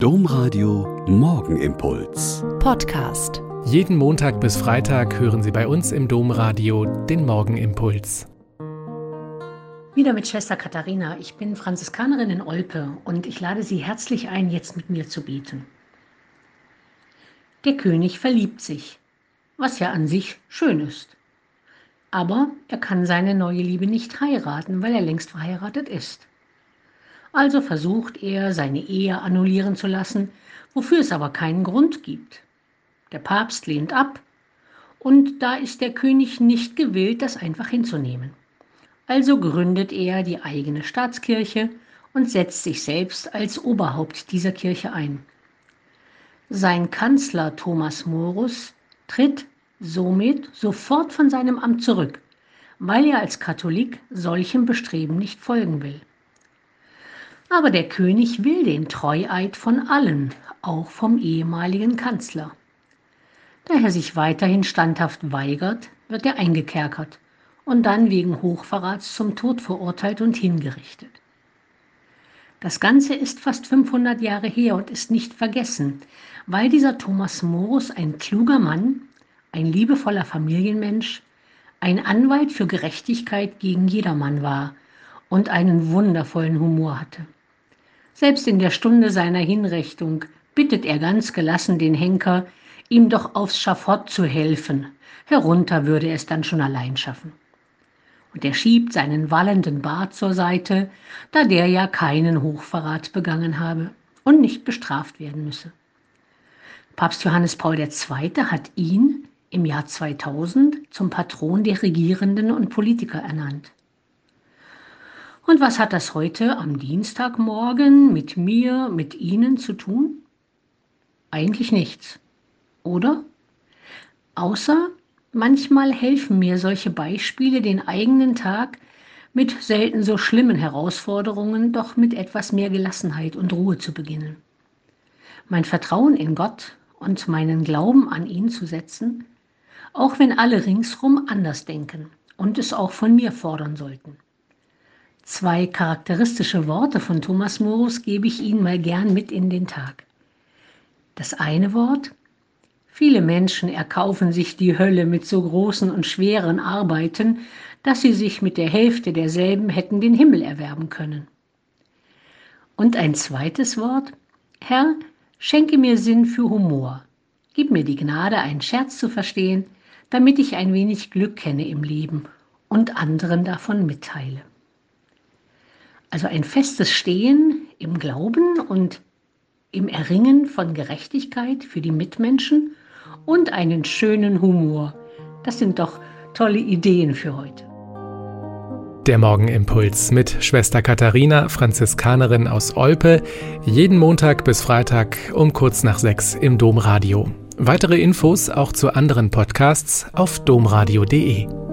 Domradio Morgenimpuls. Podcast. Jeden Montag bis Freitag hören Sie bei uns im Domradio den Morgenimpuls. Wieder mit Schwester Katharina. Ich bin Franziskanerin in Olpe und ich lade Sie herzlich ein, jetzt mit mir zu beten. Der König verliebt sich, was ja an sich schön ist. Aber er kann seine neue Liebe nicht heiraten, weil er längst verheiratet ist. Also versucht er, seine Ehe annullieren zu lassen, wofür es aber keinen Grund gibt. Der Papst lehnt ab und da ist der König nicht gewillt, das einfach hinzunehmen. Also gründet er die eigene Staatskirche und setzt sich selbst als Oberhaupt dieser Kirche ein. Sein Kanzler Thomas Morus tritt somit sofort von seinem Amt zurück, weil er als Katholik solchem Bestreben nicht folgen will. Aber der König will den Treueid von allen, auch vom ehemaligen Kanzler. Da er sich weiterhin standhaft weigert, wird er eingekerkert und dann wegen Hochverrats zum Tod verurteilt und hingerichtet. Das Ganze ist fast 500 Jahre her und ist nicht vergessen, weil dieser Thomas Morus ein kluger Mann, ein liebevoller Familienmensch, ein Anwalt für Gerechtigkeit gegen jedermann war und einen wundervollen Humor hatte. Selbst in der Stunde seiner Hinrichtung bittet er ganz gelassen den Henker, ihm doch aufs Schafott zu helfen. Herunter würde er es dann schon allein schaffen. Und er schiebt seinen wallenden Bart zur Seite, da der ja keinen Hochverrat begangen habe und nicht bestraft werden müsse. Papst Johannes Paul II. hat ihn im Jahr 2000 zum Patron der Regierenden und Politiker ernannt. Und was hat das heute am Dienstagmorgen mit mir, mit Ihnen zu tun? Eigentlich nichts, oder? Außer manchmal helfen mir solche Beispiele, den eigenen Tag mit selten so schlimmen Herausforderungen doch mit etwas mehr Gelassenheit und Ruhe zu beginnen. Mein Vertrauen in Gott und meinen Glauben an ihn zu setzen, auch wenn alle ringsrum anders denken und es auch von mir fordern sollten. Zwei charakteristische Worte von Thomas Morus gebe ich Ihnen mal gern mit in den Tag. Das eine Wort, viele Menschen erkaufen sich die Hölle mit so großen und schweren Arbeiten, dass sie sich mit der Hälfte derselben hätten den Himmel erwerben können. Und ein zweites Wort, Herr, schenke mir Sinn für Humor. Gib mir die Gnade, einen Scherz zu verstehen, damit ich ein wenig Glück kenne im Leben und anderen davon mitteile. Also ein festes Stehen im Glauben und im Erringen von Gerechtigkeit für die Mitmenschen und einen schönen Humor. Das sind doch tolle Ideen für heute. Der Morgenimpuls mit Schwester Katharina, Franziskanerin aus Olpe, jeden Montag bis Freitag um kurz nach sechs im Domradio. Weitere Infos auch zu anderen Podcasts auf domradio.de.